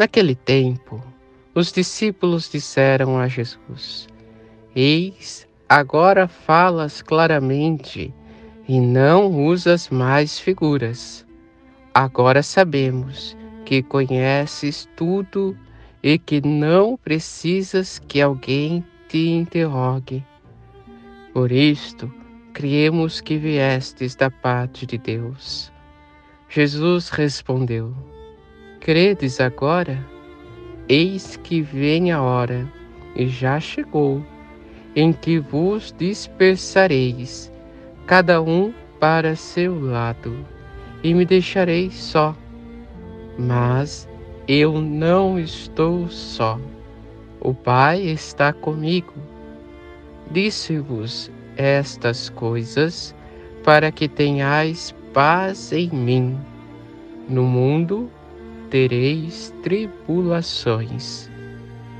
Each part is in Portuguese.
Naquele tempo, os discípulos disseram a Jesus: Eis, agora falas claramente e não usas mais figuras. Agora sabemos que conheces tudo e que não precisas que alguém te interrogue. Por isto, criemos que viestes da parte de Deus. Jesus respondeu: Credes agora? Eis que vem a hora, e já chegou, em que vos dispersareis, cada um para seu lado, e me deixareis só. Mas eu não estou só. O Pai está comigo. Disse-vos estas coisas para que tenhais paz em mim. No mundo tereis tribulações,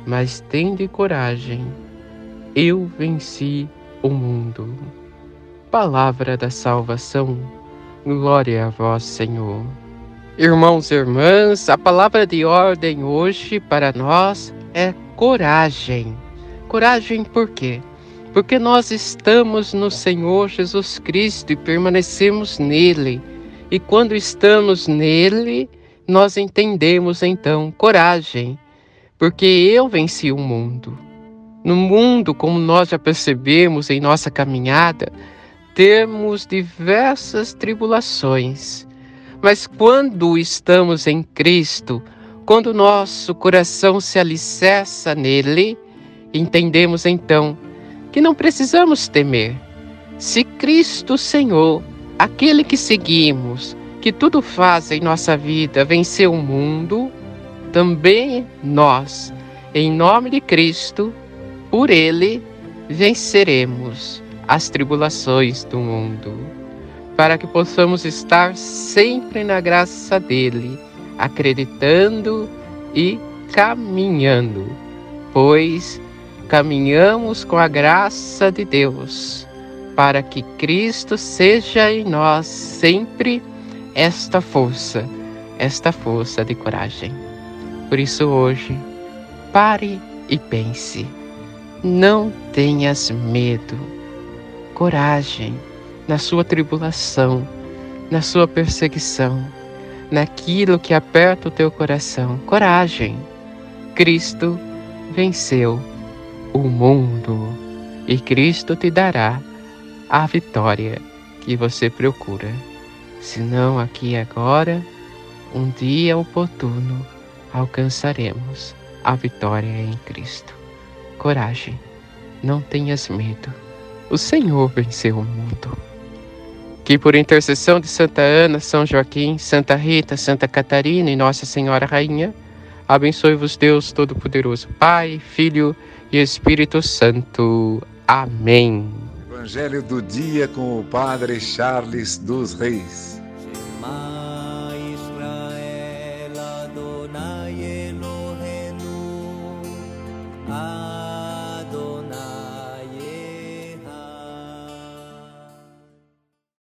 mas tende coragem, eu venci o mundo. Palavra da salvação, glória a vós, Senhor. Irmãos e irmãs, a palavra de ordem hoje para nós é coragem. Coragem por quê? Porque nós estamos no Senhor Jesus Cristo e permanecemos nele. E quando estamos nele, nós entendemos então coragem, porque eu venci o mundo. No mundo, como nós já percebemos em nossa caminhada, temos diversas tribulações. Mas quando estamos em Cristo, quando nosso coração se alicerça nele, entendemos então que não precisamos temer. Se Cristo Senhor, aquele que seguimos, que tudo faz em nossa vida vencer o mundo, também nós, em nome de Cristo, por Ele, venceremos as tribulações do mundo, para que possamos estar sempre na graça dele, acreditando e caminhando, pois caminhamos com a graça de Deus, para que Cristo seja em nós sempre esta força, esta força de coragem. Por isso hoje, pare e pense. Não tenhas medo. Coragem na sua tribulação, na sua perseguição, naquilo que aperta o teu coração. Coragem. Cristo venceu o mundo e Cristo te dará a vitória que você procura senão aqui agora, um dia oportuno, alcançaremos a vitória em Cristo. Coragem, não tenhas medo. O Senhor venceu o mundo. Que por intercessão de Santa Ana, São Joaquim, Santa Rita, Santa Catarina e Nossa Senhora Rainha, abençoe-vos Deus Todo-Poderoso, Pai, Filho e Espírito Santo. Amém. Evangelho do dia com o Padre Charles dos Reis. Israel Adonai Eloheinu.